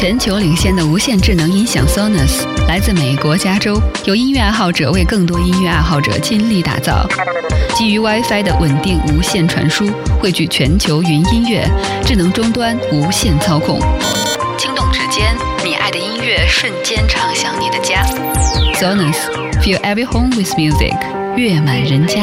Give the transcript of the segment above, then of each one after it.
全球领先的无线智能音响 Sonos 来自美国加州，由音乐爱好者为更多音乐爱好者倾力打造，基于 WiFi 的稳定无线传输，汇聚全球云音乐、智能终端无线操控。轻动指尖，你爱的音乐瞬间唱响你的家。Sonos，Feel every home with music，乐满人家。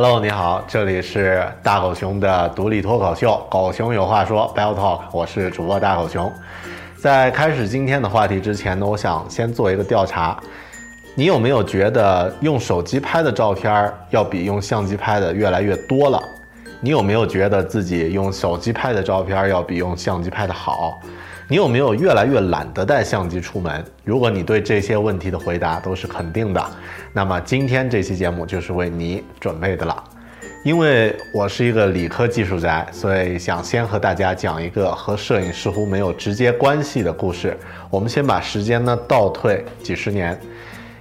Hello，你好，这里是大狗熊的独立脱口秀《狗熊有话说》Bell Talk，我是主播大狗熊。在开始今天的话题之前呢，我想先做一个调查，你有没有觉得用手机拍的照片要比用相机拍的越来越多了？你有没有觉得自己用手机拍的照片要比用相机拍的好？你有没有越来越懒得带相机出门？如果你对这些问题的回答都是肯定的，那么今天这期节目就是为你准备的了。因为我是一个理科技术宅，所以想先和大家讲一个和摄影似乎没有直接关系的故事。我们先把时间呢倒退几十年。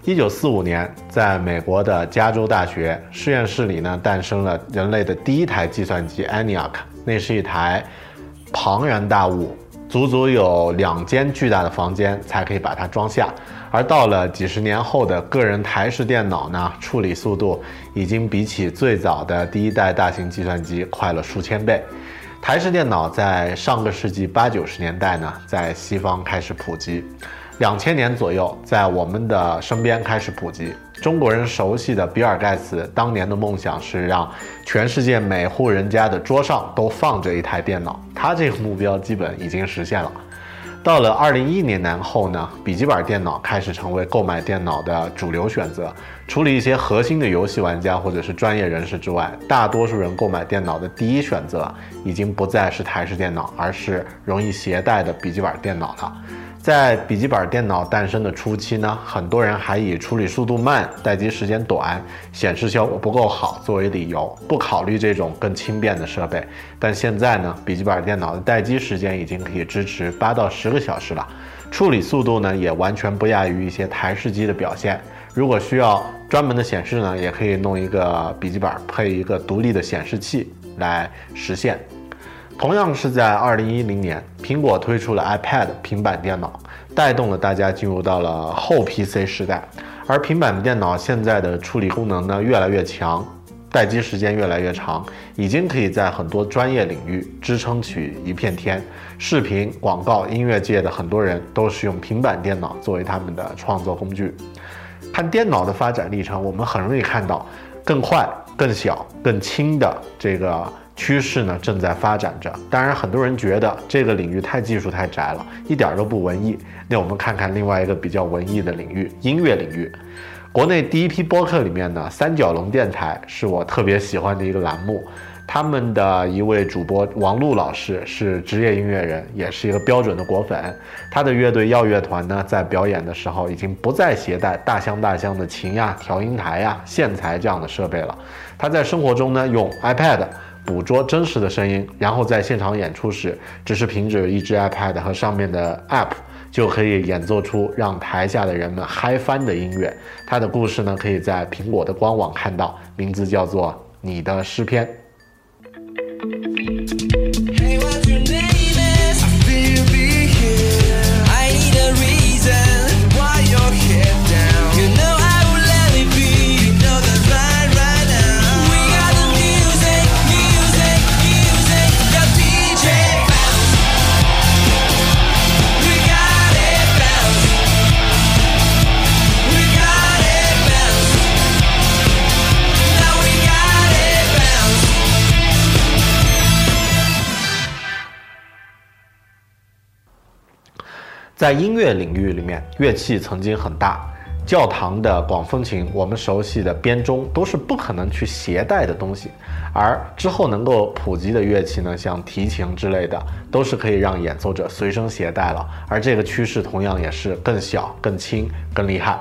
一九四五年，在美国的加州大学实验室里呢，诞生了人类的第一台计算机 ENIAC。那是一台庞然大物。足足有两间巨大的房间才可以把它装下，而到了几十年后的个人台式电脑呢，处理速度已经比起最早的第一代大型计算机快了数千倍。台式电脑在上个世纪八九十年代呢，在西方开始普及。两千年左右，在我们的身边开始普及。中国人熟悉的比尔盖茨当年的梦想是让全世界每户人家的桌上都放着一台电脑，他这个目标基本已经实现了。到了二零一零年后呢，笔记本电脑开始成为购买电脑的主流选择。除了一些核心的游戏玩家或者是专业人士之外，大多数人购买电脑的第一选择已经不再是台式电脑，而是容易携带的笔记本电脑了。在笔记本电脑诞生的初期呢，很多人还以处理速度慢、待机时间短、显示效果不够好作为理由，不考虑这种更轻便的设备。但现在呢，笔记本电脑的待机时间已经可以支持八到十个小时了，处理速度呢也完全不亚于一些台式机的表现。如果需要专门的显示呢，也可以弄一个笔记本配一个独立的显示器来实现。同样是在二零一零年，苹果推出了 iPad 平板电脑，带动了大家进入到了后 PC 时代。而平板电脑现在的处理功能呢越来越强，待机时间越来越长，已经可以在很多专业领域支撑起一片天。视频、广告、音乐界的很多人都是用平板电脑作为他们的创作工具。看电脑的发展历程，我们很容易看到更快、更小、更轻的这个。趋势呢正在发展着，当然很多人觉得这个领域太技术太宅了，一点都不文艺。那我们看看另外一个比较文艺的领域——音乐领域。国内第一批播客里面呢，三角龙电台是我特别喜欢的一个栏目。他们的一位主播王璐老师是职业音乐人，也是一个标准的果粉。他的乐队耀乐团呢，在表演的时候已经不再携带大箱大箱的琴呀、调音台呀、线材这样的设备了。他在生活中呢，用 iPad。捕捉真实的声音，然后在现场演出时，只是凭着一只 iPad 和上面的 App 就可以演奏出让台下的人们嗨翻的音乐。它的故事呢，可以在苹果的官网看到，名字叫做《你的诗篇》。在音乐领域里面，乐器曾经很大，教堂的广风琴，我们熟悉的编钟都是不可能去携带的东西，而之后能够普及的乐器呢，像提琴之类的，都是可以让演奏者随身携带了。而这个趋势同样也是更小、更轻、更厉害。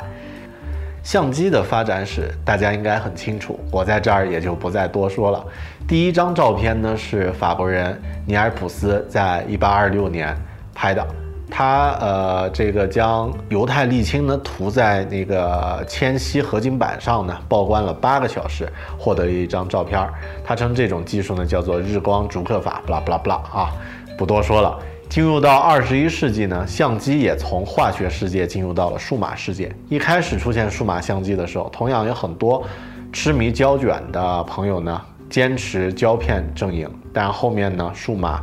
相机的发展史大家应该很清楚，我在这儿也就不再多说了。第一张照片呢是法国人尼尔普斯在1826年拍的。他呃，这个将犹太沥青呢涂在那个铅锡合金板上呢，曝光了八个小时，获得了一张照片。他称这种技术呢叫做日光逐刻法，不啦不啦不啦啊，不多说了。进入到二十一世纪呢，相机也从化学世界进入到了数码世界。一开始出现数码相机的时候，同样有很多痴迷胶卷的朋友呢，坚持胶片阵营，但后面呢，数码。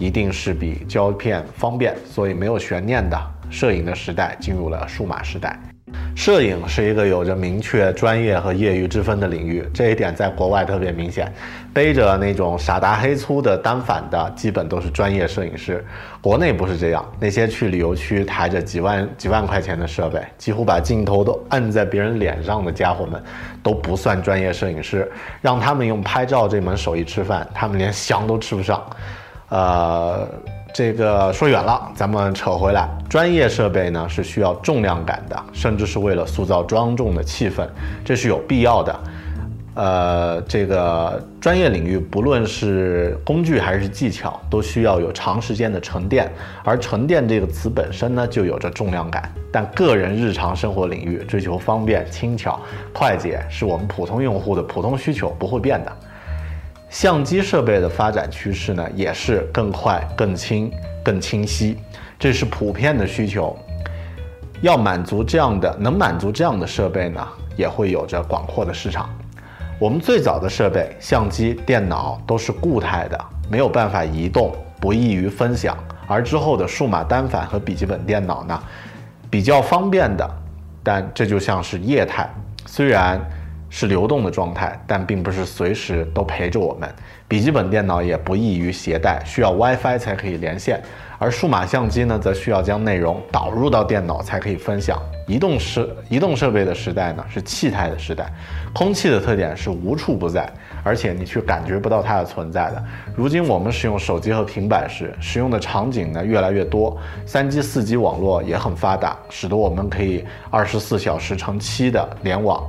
一定是比胶片方便，所以没有悬念的，摄影的时代进入了数码时代。摄影是一个有着明确专业和业余之分的领域，这一点在国外特别明显。背着那种傻大黑粗的单反的，基本都是专业摄影师。国内不是这样，那些去旅游区抬着几万几万块钱的设备，几乎把镜头都按在别人脸上的家伙们，都不算专业摄影师。让他们用拍照这门手艺吃饭，他们连香都吃不上。呃，这个说远了，咱们扯回来，专业设备呢是需要重量感的，甚至是为了塑造庄重的气氛，这是有必要的。呃，这个专业领域不论是工具还是技巧，都需要有长时间的沉淀，而沉淀这个词本身呢就有着重量感。但个人日常生活领域追求方便、轻巧、快捷，是我们普通用户的普通需求，不会变的。相机设备的发展趋势呢，也是更快、更轻、更清晰，这是普遍的需求。要满足这样的，能满足这样的设备呢，也会有着广阔的市场。我们最早的设备，相机、电脑都是固态的，没有办法移动，不易于分享。而之后的数码单反和笔记本电脑呢，比较方便的，但这就像是液态，虽然。是流动的状态，但并不是随时都陪着我们。笔记本电脑也不易于携带，需要 WiFi 才可以连线。而数码相机呢，则需要将内容导入到电脑才可以分享。移动设移动设备的时代呢，是气态的时代。空气的特点是无处不在，而且你却感觉不到它的存在的。如今我们使用手机和平板时，使用的场景呢越来越多，三 G、四 G 网络也很发达，使得我们可以二十四小时乘七的联网。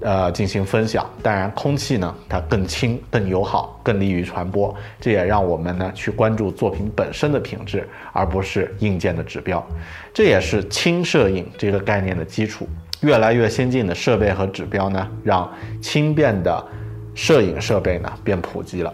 呃，进行分享。当然，空气呢，它更轻、更友好、更利于传播。这也让我们呢去关注作品本身的品质，而不是硬件的指标。这也是轻摄影这个概念的基础。越来越先进的设备和指标呢，让轻便的摄影设备呢变普及了。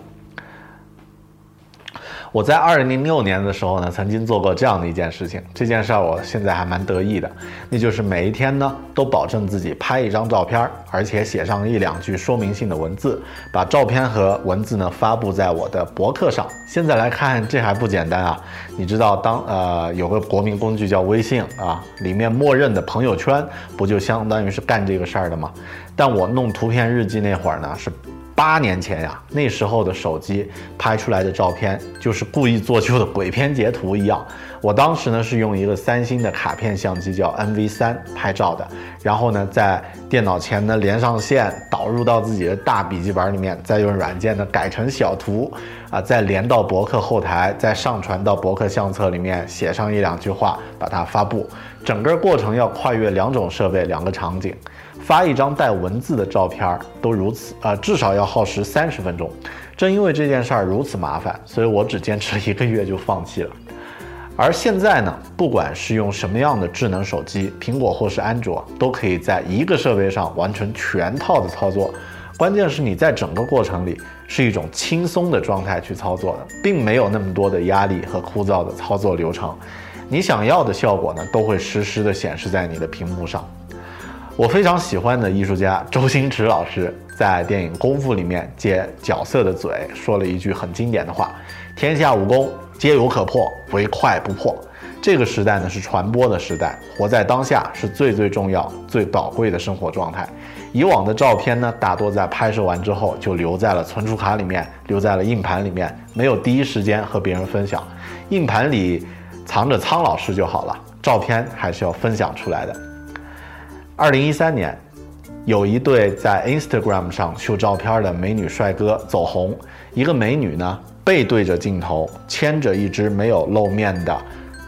我在二零零六年的时候呢，曾经做过这样的一件事情。这件事儿我现在还蛮得意的，那就是每一天呢，都保证自己拍一张照片，而且写上一两句说明性的文字，把照片和文字呢发布在我的博客上。现在来看，这还不简单啊！你知道，当呃有个国民工具叫微信啊，里面默认的朋友圈不就相当于是干这个事儿的吗？但我弄图片日记那会儿呢，是。八年前呀，那时候的手机拍出来的照片就是故意做旧的鬼片截图一样。我当时呢是用一个三星的卡片相机叫 NV 三拍照的，然后呢在电脑前呢连上线，导入到自己的大笔记本里面，再用软件呢改成小图，啊再连到博客后台，再上传到博客相册里面，写上一两句话，把它发布。整个过程要跨越两种设备，两个场景。发一张带文字的照片都如此啊，至少要耗时三十分钟。正因为这件事儿如此麻烦，所以我只坚持一个月就放弃了。而现在呢，不管是用什么样的智能手机，苹果或是安卓，都可以在一个设备上完成全套的操作。关键是你在整个过程里是一种轻松的状态去操作的，并没有那么多的压力和枯燥的操作流程。你想要的效果呢，都会实时的显示在你的屏幕上。我非常喜欢的艺术家周星驰老师在电影《功夫》里面借角色的嘴说了一句很经典的话：“天下武功皆有可破，唯快不破。”这个时代呢是传播的时代，活在当下是最最重要、最宝贵的生活状态。以往的照片呢，大多在拍摄完之后就留在了存储卡里面，留在了硬盘里面，没有第一时间和别人分享。硬盘里。藏着苍老师就好了，照片还是要分享出来的。二零一三年，有一对在 Instagram 上秀照片的美女帅哥走红，一个美女呢背对着镜头，牵着一只没有露面的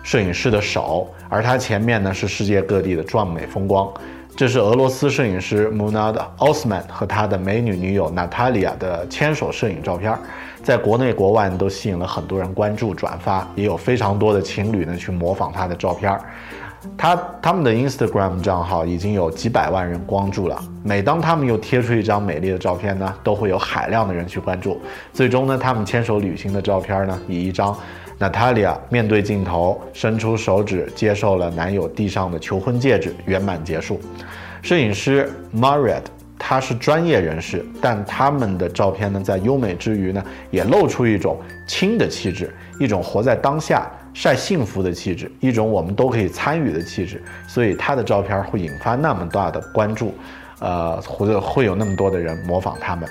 摄影师的手，而他前面呢是世界各地的壮美风光。这是俄罗斯摄影师 Munad Osman 和他的美女女友 Natalia 的牵手摄影照片，在国内国外都吸引了很多人关注转发，也有非常多的情侣呢去模仿他的照片。他他们的 Instagram 账号已经有几百万人关注了。每当他们又贴出一张美丽的照片呢，都会有海量的人去关注。最终呢，他们牵手旅行的照片呢，以一张。Natalia 面对镜头，伸出手指接受了男友递上的求婚戒指，圆满结束。摄影师 Mariet，他是专业人士，但他们的照片呢，在优美之余呢，也露出一种轻的气质，一种活在当下、晒幸福的气质，一种我们都可以参与的气质。所以他的照片会引发那么大的关注，呃，或者会有那么多的人模仿他们。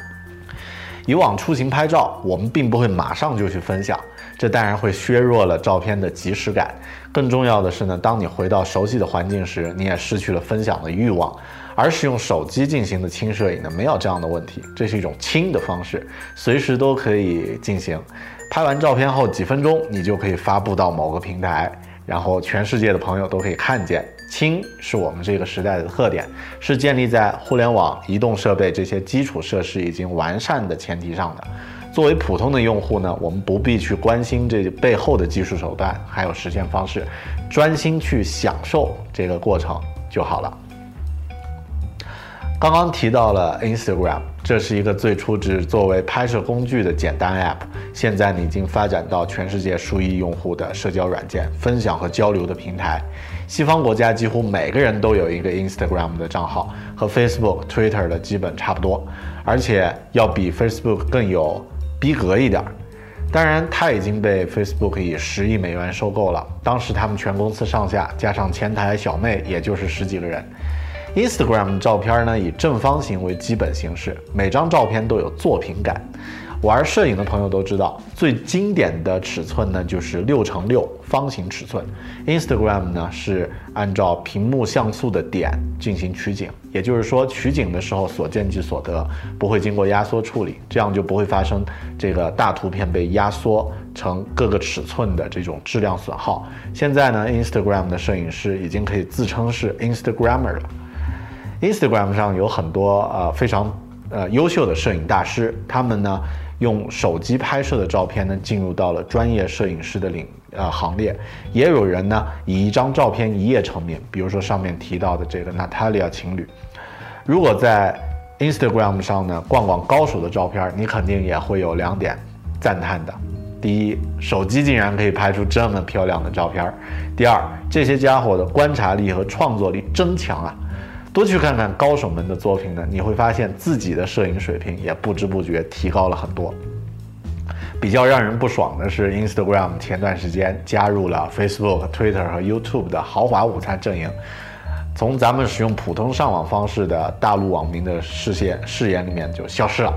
以往出行拍照，我们并不会马上就去分享。这当然会削弱了照片的即时感。更重要的是呢，当你回到熟悉的环境时，你也失去了分享的欲望。而使用手机进行的轻摄影呢，没有这样的问题。这是一种轻的方式，随时都可以进行。拍完照片后几分钟，你就可以发布到某个平台，然后全世界的朋友都可以看见。轻是我们这个时代的特点，是建立在互联网、移动设备这些基础设施已经完善的前提上的。作为普通的用户呢，我们不必去关心这背后的技术手段还有实现方式，专心去享受这个过程就好了。刚刚提到了 Instagram，这是一个最初只作为拍摄工具的简单 App，现在已经发展到全世界数亿用户的社交软件、分享和交流的平台。西方国家几乎每个人都有一个 Instagram 的账号，和 Facebook、Twitter 的基本差不多，而且要比 Facebook 更有。逼格一点儿，当然，它已经被 Facebook 以十亿美元收购了。当时他们全公司上下加上前台小妹，也就是十几个人。Instagram 照片呢，以正方形为基本形式，每张照片都有作品感。玩摄影的朋友都知道，最经典的尺寸呢就是六乘六方形尺寸。Instagram 呢是按照屏幕像素的点进行取景，也就是说取景的时候所见即所得，不会经过压缩处理，这样就不会发生这个大图片被压缩成各个尺寸的这种质量损耗。现在呢，Instagram 的摄影师已经可以自称是 Instagrammer 了。Instagram 上有很多呃非常呃优秀的摄影大师，他们呢。用手机拍摄的照片呢，进入到了专业摄影师的领呃行列。也有人呢，以一张照片一夜成名，比如说上面提到的这个 Natalia 情侣。如果在 Instagram 上呢，逛逛高手的照片，你肯定也会有两点赞叹的：第一，手机竟然可以拍出这么漂亮的照片；第二，这些家伙的观察力和创作力真强啊！多去看看高手们的作品呢，你会发现自己的摄影水平也不知不觉提高了很多。比较让人不爽的是，Instagram 前段时间加入了 Facebook、Twitter 和 YouTube 的豪华午餐阵营，从咱们使用普通上网方式的大陆网民的视线视野里面就消失了，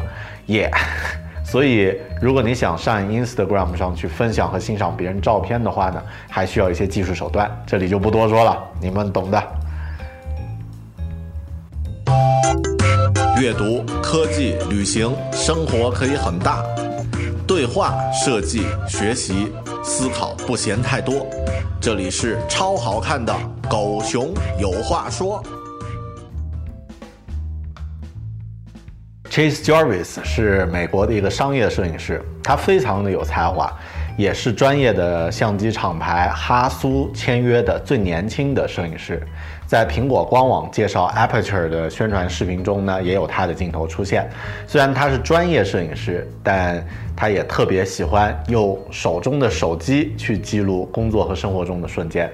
耶！所以，如果你想上 Instagram 上去分享和欣赏别人照片的话呢，还需要一些技术手段，这里就不多说了，你们懂的。阅读、科技、旅行，生活可以很大；对话、设计、学习、思考，不嫌太多。这里是超好看的狗熊有话说。Chase Jarvis 是美国的一个商业摄影师，他非常的有才华，也是专业的相机厂牌哈苏签约的最年轻的摄影师。在苹果官网介绍 Aperture 的宣传视频中呢，也有他的镜头出现。虽然他是专业摄影师，但他也特别喜欢用手中的手机去记录工作和生活中的瞬间。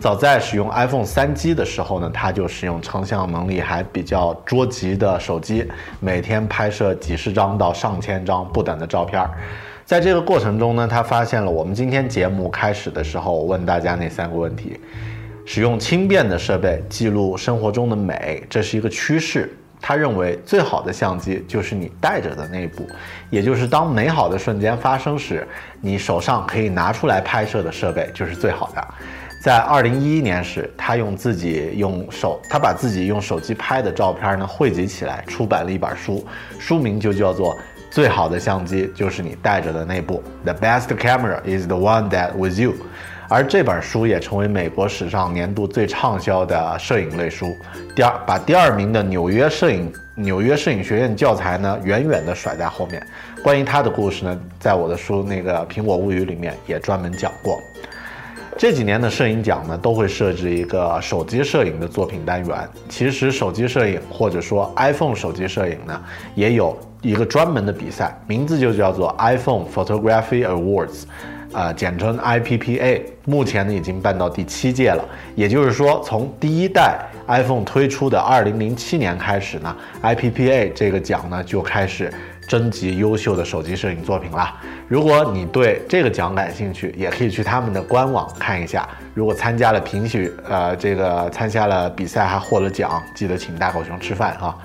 早在使用 iPhone 三 G 的时候呢，他就使用成像能力还比较捉急的手机，每天拍摄几十张到上千张不等的照片。在这个过程中呢，他发现了我们今天节目开始的时候问大家那三个问题。使用轻便的设备记录生活中的美，这是一个趋势。他认为最好的相机就是你带着的那一部，也就是当美好的瞬间发生时，你手上可以拿出来拍摄的设备就是最好的。在二零一一年时，他用自己用手，他把自己用手机拍的照片呢汇集起来，出版了一本书，书名就叫做《最好的相机就是你带着的那部》，The best camera is the one that with you。而这本书也成为美国史上年度最畅销的摄影类书，第二把第二名的纽约摄影纽约摄影学院教材呢远远的甩在后面。关于他的故事呢，在我的书那个《苹果物语》里面也专门讲过。这几年的摄影奖呢，都会设置一个手机摄影的作品单元。其实手机摄影或者说 iPhone 手机摄影呢，也有一个专门的比赛，名字就叫做 iPhone Photography Awards。呃，简称 IPPA，目前呢已经办到第七届了。也就是说，从第一代 iPhone 推出的2007年开始呢，IPPA 这个奖呢就开始征集优秀的手机摄影作品了。如果你对这个奖感兴趣，也可以去他们的官网看一下。如果参加了评选，呃，这个参加了比赛还获了奖，记得请大狗熊吃饭哈。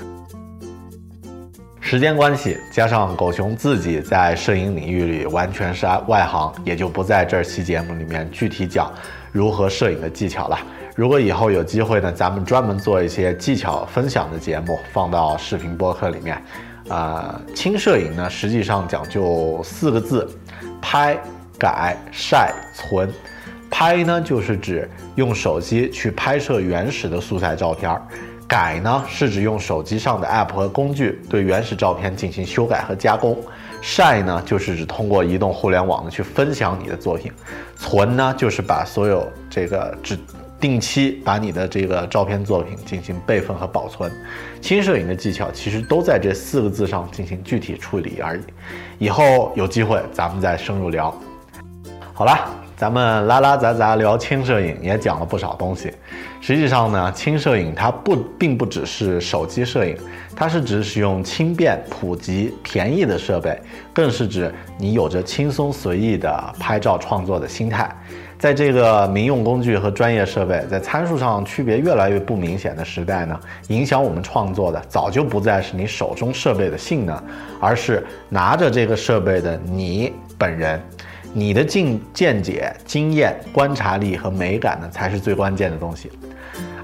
时间关系，加上狗熊自己在摄影领域里完全是外行，也就不在这期节目里面具体讲如何摄影的技巧了。如果以后有机会呢，咱们专门做一些技巧分享的节目，放到视频播客里面。呃，轻摄影呢，实际上讲究四个字：拍、改、晒、存。拍呢，就是指用手机去拍摄原始的素材照片儿。改呢是指用手机上的 App 和工具对原始照片进行修改和加工，晒呢就是指通过移动互联网呢去分享你的作品，存呢就是把所有这个只定期把你的这个照片作品进行备份和保存。轻摄影的技巧其实都在这四个字上进行具体处理而已。以后有机会咱们再深入聊。好了。咱们拉拉杂杂聊轻摄影，也讲了不少东西。实际上呢，轻摄影它不并不只是手机摄影，它是指使用轻便、普及、便宜的设备，更是指你有着轻松随意的拍照创作的心态。在这个民用工具和专业设备在参数上区别越来越不明显的时代呢，影响我们创作的早就不再是你手中设备的性能，而是拿着这个设备的你本人。你的见见解、经验、观察力和美感呢，才是最关键的东西。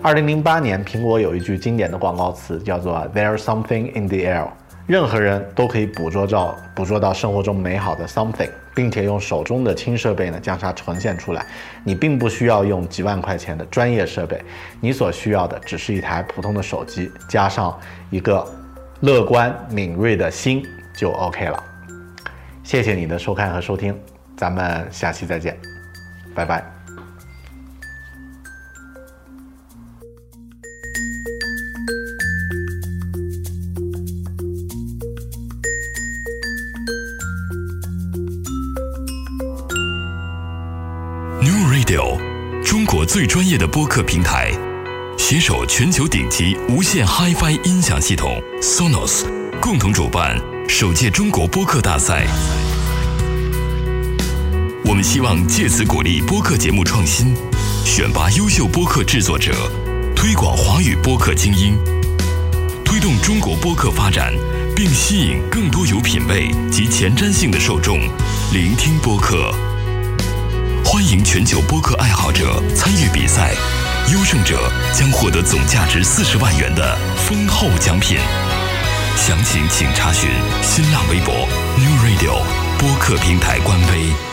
二零零八年，苹果有一句经典的广告词，叫做 “There's something in the air”。任何人都可以捕捉到、捕捉到生活中美好的 something，并且用手中的轻设备呢，将它呈现出来。你并不需要用几万块钱的专业设备，你所需要的只是一台普通的手机，加上一个乐观敏锐的心就 OK 了。谢谢你的收看和收听。咱们下期再见，拜拜。New Radio，中国最专业的播客平台，携手全球顶级无线 HiFi 音响系统 Sonos，共同主办首届中国播客大赛。我们希望借此鼓励播客节目创新，选拔优秀播客制作者，推广华语播客精英，推动中国播客发展，并吸引更多有品位及前瞻性的受众聆听播客。欢迎全球播客爱好者参与比赛，优胜者将获得总价值四十万元的丰厚奖品。详情请查询新浪微博 New Radio 播客平台官微。